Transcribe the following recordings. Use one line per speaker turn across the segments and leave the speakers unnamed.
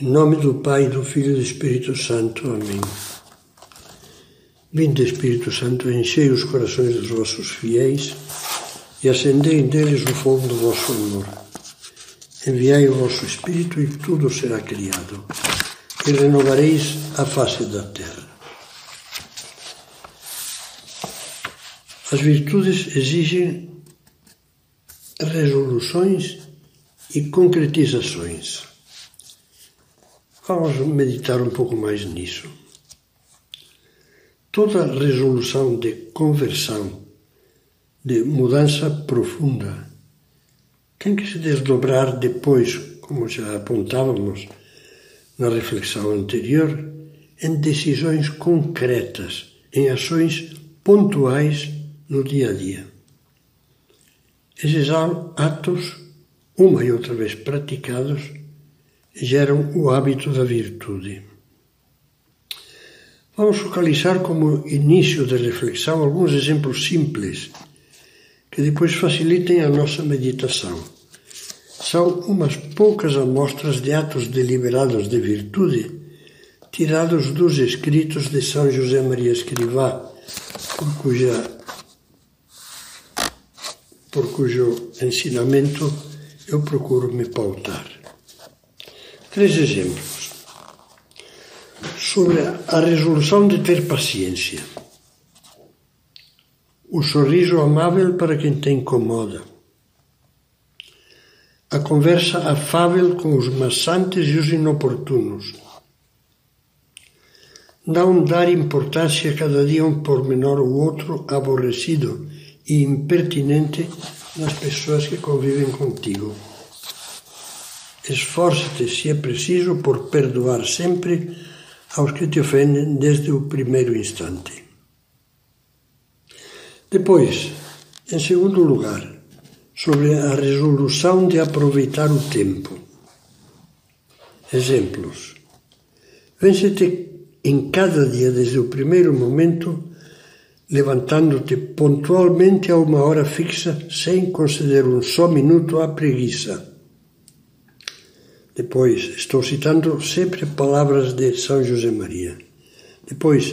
Em nome do Pai, do Filho e do Espírito Santo. Amém. Vinde, Espírito Santo, enchei os corações dos vossos fiéis e acendei neles o fogo do vosso amor. Enviai o vosso Espírito e tudo será criado, e renovareis a face da terra. As virtudes exigem resoluções e concretizações. Vamos meditar um pouco mais nisso. Toda resolução de conversão, de mudança profunda, tem que se desdobrar depois, como já apontávamos na reflexão anterior, em decisões concretas, em ações pontuais no dia a dia. Esses atos, uma e outra vez praticados, geram o hábito da virtude. Vamos focalizar como início de reflexão alguns exemplos simples que depois facilitem a nossa meditação. São umas poucas amostras de atos deliberados de virtude tirados dos escritos de São José Maria Escrivá, por, cuja, por cujo ensinamento eu procuro me pautar. Três exemplos. Sobre a resolução de ter paciência. O sorriso amável para quem te incomoda. A conversa afável com os maçantes e os inoportunos. Não dar importância a cada dia um pormenor ou outro aborrecido e impertinente nas pessoas que convivem contigo. Esforça-te, se é preciso, por perdoar sempre aos que te ofendem desde o primeiro instante. Depois, em segundo lugar, sobre a resolução de aproveitar o tempo. Exemplos. Vence-te em cada dia, desde o primeiro momento, levantando-te pontualmente a uma hora fixa, sem conceder um só minuto à preguiça depois, estou citando sempre palavras de São José Maria. Depois,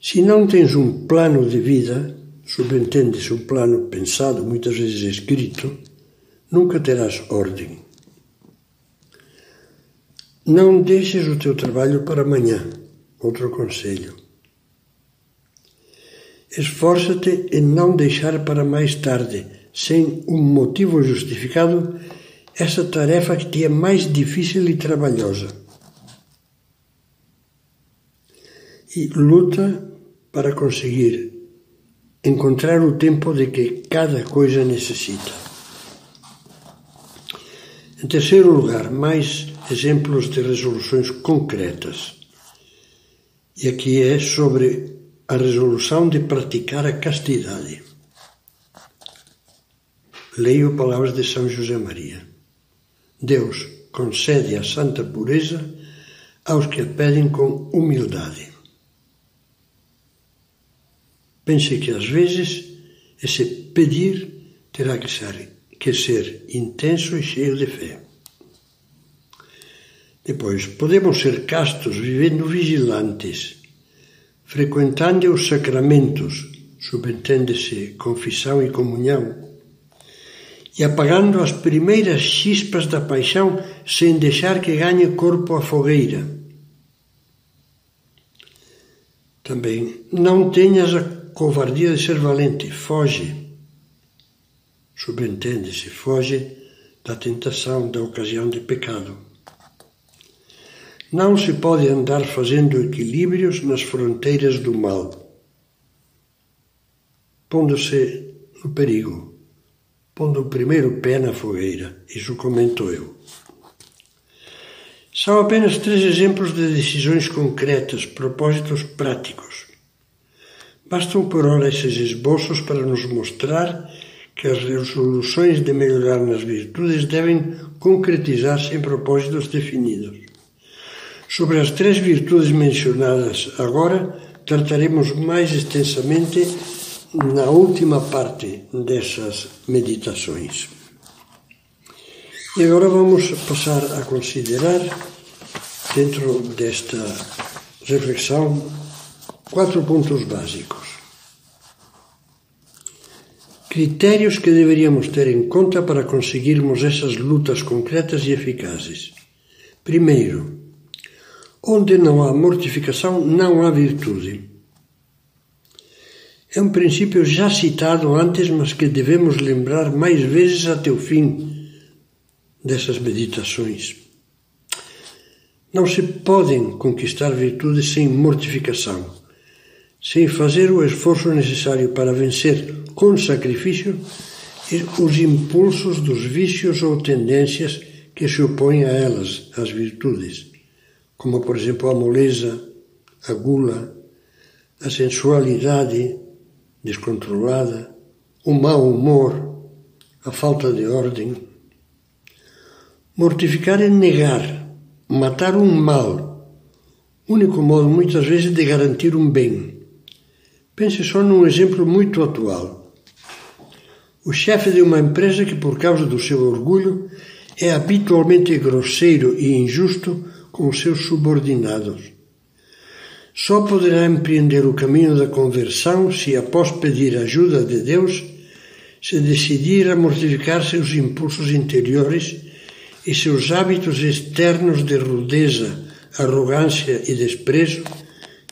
se não tens um plano de vida, subentende-se um plano pensado, muitas vezes escrito, nunca terás ordem. Não deixes o teu trabalho para amanhã. Outro conselho. Esforça-te em não deixar para mais tarde, sem um motivo justificado essa tarefa que é mais difícil e trabalhosa. E luta para conseguir encontrar o tempo de que cada coisa necessita. Em terceiro lugar, mais exemplos de resoluções concretas. E aqui é sobre a resolução de praticar a castidade. Leio palavras de São José Maria. Deus concede a santa pureza aos que a pedem com humildade. Pense que às vezes esse pedir terá que ser, que ser intenso e cheio de fé. Depois, podemos ser castos vivendo vigilantes, frequentando os sacramentos, subentende-se confissão e comunhão, e apagando as primeiras chispas da paixão sem deixar que ganhe corpo a fogueira. Também, não tenhas a covardia de ser valente, foge. Subentende-se, foge da tentação, da ocasião de pecado. Não se pode andar fazendo equilíbrios nas fronteiras do mal, pondo-se no perigo pondo o primeiro pé na fogueira. Isso comento eu. São apenas três exemplos de decisões concretas, propósitos práticos. Bastam por ora esses esboços para nos mostrar que as resoluções de melhorar nas virtudes devem concretizar-se em propósitos definidos. Sobre as três virtudes mencionadas agora, trataremos mais extensamente na última parte dessas meditações. E agora vamos passar a considerar dentro desta reflexão, quatro pontos básicos. Critérios que deveríamos ter em conta para conseguirmos essas lutas concretas e eficazes. Primeiro, onde não há mortificação, não há virtude. É um princípio já citado antes, mas que devemos lembrar mais vezes até o fim dessas meditações. Não se podem conquistar virtudes sem mortificação, sem fazer o esforço necessário para vencer com sacrifício os impulsos dos vícios ou tendências que se opõem a elas, às virtudes, como por exemplo a moleza, a gula, a sensualidade, descontrolada, o mau humor, a falta de ordem. Mortificar é negar, matar um mal, único modo muitas vezes de garantir um bem. Pense só num exemplo muito atual. O chefe de uma empresa que, por causa do seu orgulho, é habitualmente grosseiro e injusto com os seus subordinados só poderá empreender o caminho da conversão se, após pedir ajuda de Deus, se decidir a mortificar seus impulsos interiores e seus hábitos externos de rudeza, arrogância e desprezo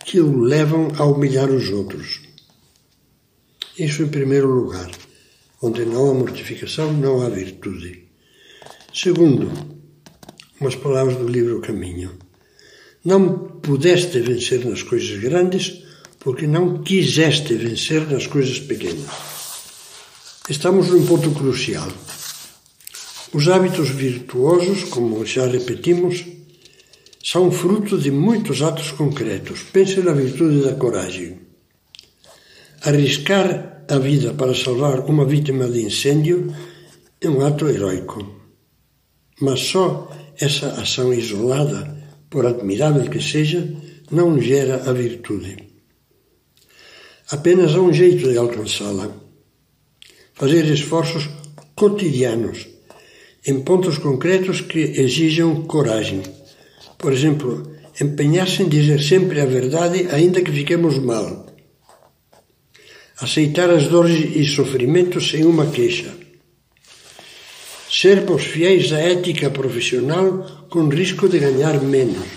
que o levam a humilhar os outros. Isso em primeiro lugar. Onde não há mortificação, não há virtude. Segundo, umas palavras do livro Caminho. Não pudeste vencer nas coisas grandes porque não quiseste vencer nas coisas pequenas. Estamos num ponto crucial. Os hábitos virtuosos, como já repetimos, são fruto de muitos atos concretos. Pense na virtude da coragem. Arriscar a vida para salvar uma vítima de incêndio é um ato heróico. Mas só essa ação isolada por admirável que seja, não gera a virtude. Apenas há um jeito de alcançá-la: fazer esforços cotidianos em pontos concretos que exijam coragem. Por exemplo, empenhar-se em dizer sempre a verdade, ainda que fiquemos mal. Aceitar as dores e sofrimentos sem uma queixa. Sermos fiéis à ética profissional com risco de ganhar menos.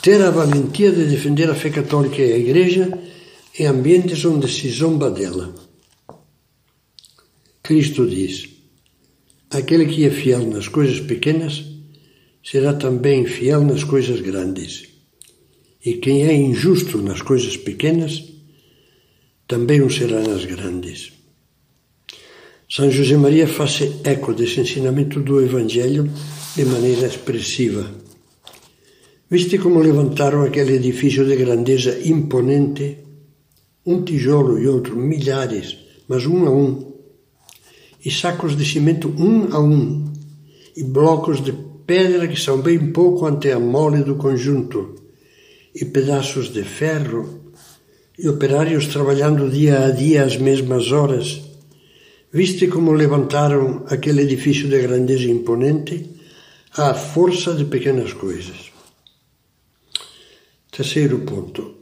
Ter a valentia de defender a fé católica e a Igreja em ambientes onde se zomba dela. Cristo diz: Aquele que é fiel nas coisas pequenas será também fiel nas coisas grandes. E quem é injusto nas coisas pequenas também o será nas grandes. São José Maria faz eco desse ensinamento do Evangelho de maneira expressiva. Viste como levantaram aquele edifício de grandeza imponente? Um tijolo e outro, milhares, mas um a um. E sacos de cimento um a um. E blocos de pedra que são bem pouco ante a mole do conjunto. E pedaços de ferro. E operários trabalhando dia a dia às mesmas horas. Viste como levantaram aquele edifício de grandeza imponente? à força de pequenas coisas. Terceiro ponto.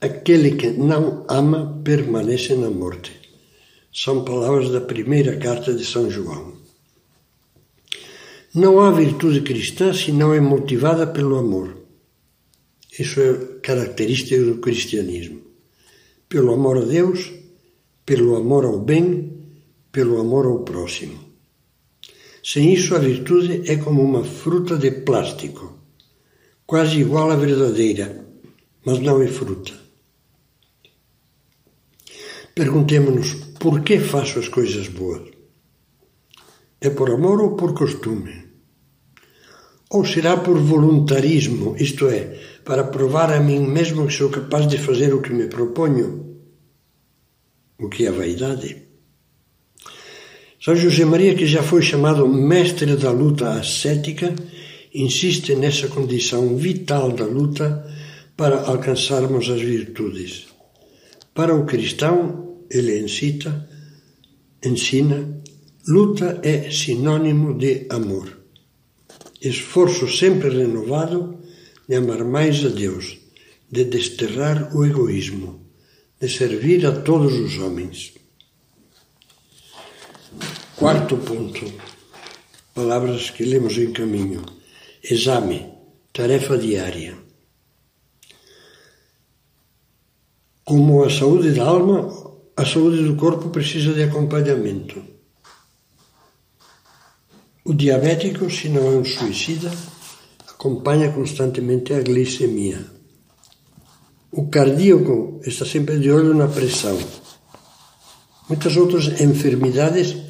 Aquele que não ama permanece na morte. São palavras da primeira carta de São João. Não há virtude cristã se não é motivada pelo amor. Isso é característica do cristianismo. Pelo amor a Deus, pelo amor ao bem, pelo amor ao próximo. Sem isso, a virtude é como uma fruta de plástico, quase igual à verdadeira, mas não é fruta. Perguntemos-nos por que faço as coisas boas? É por amor ou por costume? Ou será por voluntarismo, isto é, para provar a mim mesmo que sou capaz de fazer o que me proponho? O que é vaidade? São José Maria, que já foi chamado mestre da luta ascética, insiste nessa condição vital da luta para alcançarmos as virtudes. Para o cristão, ele incita, ensina, luta é sinônimo de amor. Esforço sempre renovado de amar mais a Deus, de desterrar o egoísmo, de servir a todos os homens. Quarto ponto. Palavras que lemos em caminho. Exame, tarefa diária. Como a saúde da alma, a saúde do corpo precisa de acompanhamento. O diabético, se não é um suicida, acompanha constantemente a glicemia. O cardíaco está sempre de olho na pressão. Muitas outras enfermidades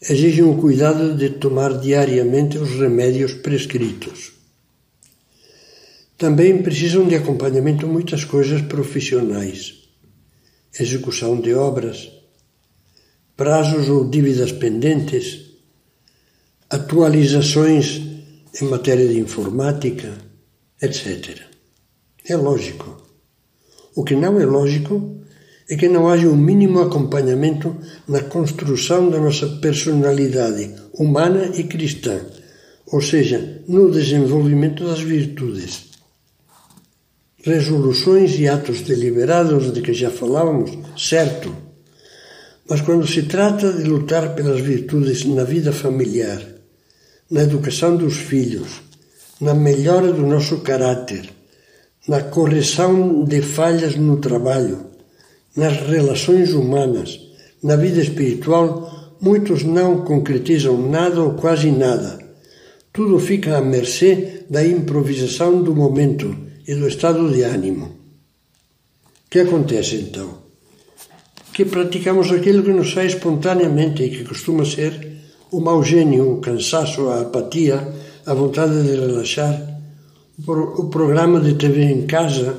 exigem o cuidado de tomar diariamente os remédios prescritos. Também precisam de acompanhamento muitas coisas profissionais, execução de obras, prazos ou dívidas pendentes, atualizações em matéria de informática, etc. É lógico. O que não é lógico é que não haja o um mínimo acompanhamento na construção da nossa personalidade humana e cristã, ou seja, no desenvolvimento das virtudes resoluções e atos deliberados de que já falávamos, certo. Mas quando se trata de lutar pelas virtudes na vida familiar, na educação dos filhos, na melhora do nosso caráter, na correção de falhas no trabalho, nas relações humanas, na vida espiritual, muitos não concretizam nada ou quase nada. Tudo fica à mercê da improvisação do momento e do estado de ânimo. O que acontece então? Que praticamos aquilo que nos sai espontaneamente e que costuma ser o mau gênio, o cansaço, a apatia, a vontade de relaxar, o programa de TV em casa,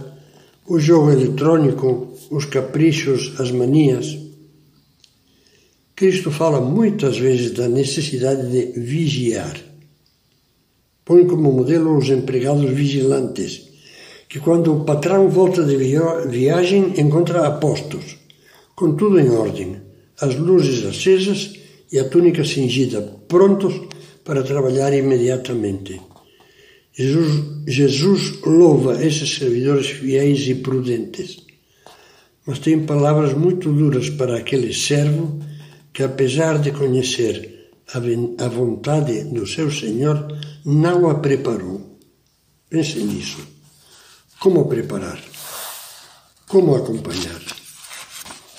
o jogo eletrônico, os caprichos, as manias. Cristo fala muitas vezes da necessidade de vigiar. Põe como modelo os empregados vigilantes, que quando o patrão volta de viagem encontra apostos, com tudo em ordem, as luzes acesas e a túnica cingida, prontos para trabalhar imediatamente. Jesus, Jesus louva esses servidores fiéis e prudentes, mas tem palavras muito duras para aquele servo que, apesar de conhecer a vontade do seu Senhor, não a preparou. Pense nisso. Como preparar? Como acompanhar?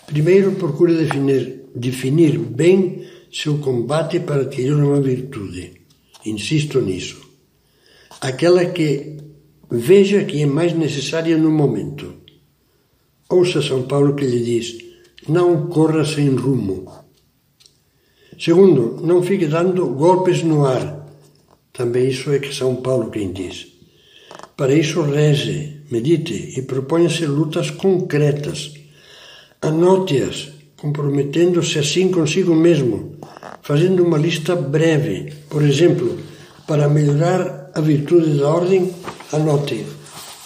Primeiro, procure definir, definir bem seu combate para adquirir uma virtude. Insisto nisso. Aquela que veja que é mais necessária no momento. Ouça São Paulo que lhe diz: não corra sem rumo. Segundo, não fique dando golpes no ar. Também isso é que São Paulo quem diz. Para isso, reze, medite e proponha-se lutas concretas. Anote-as, comprometendo-se assim consigo mesmo, fazendo uma lista breve. Por exemplo, para melhorar a virtude da ordem, anote: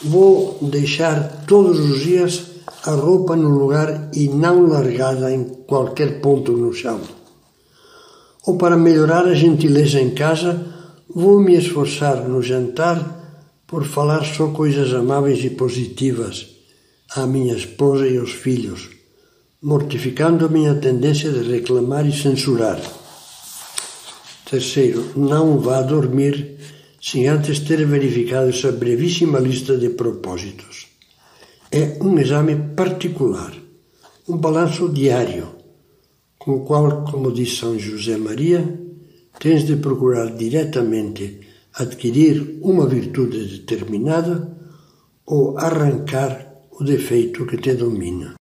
vou deixar todos os dias a roupa no lugar e não largada em qualquer ponto no chão. Ou para melhorar a gentileza em casa, vou me esforçar no jantar por falar só coisas amáveis e positivas à minha esposa e aos filhos, mortificando a minha tendência de reclamar e censurar. Terceiro, não vá dormir sem antes ter verificado essa brevíssima lista de propósitos. É um exame particular, um balanço diário, com o qual, como diz São José Maria, tens de procurar diretamente adquirir uma virtude determinada ou arrancar o defeito que te domina.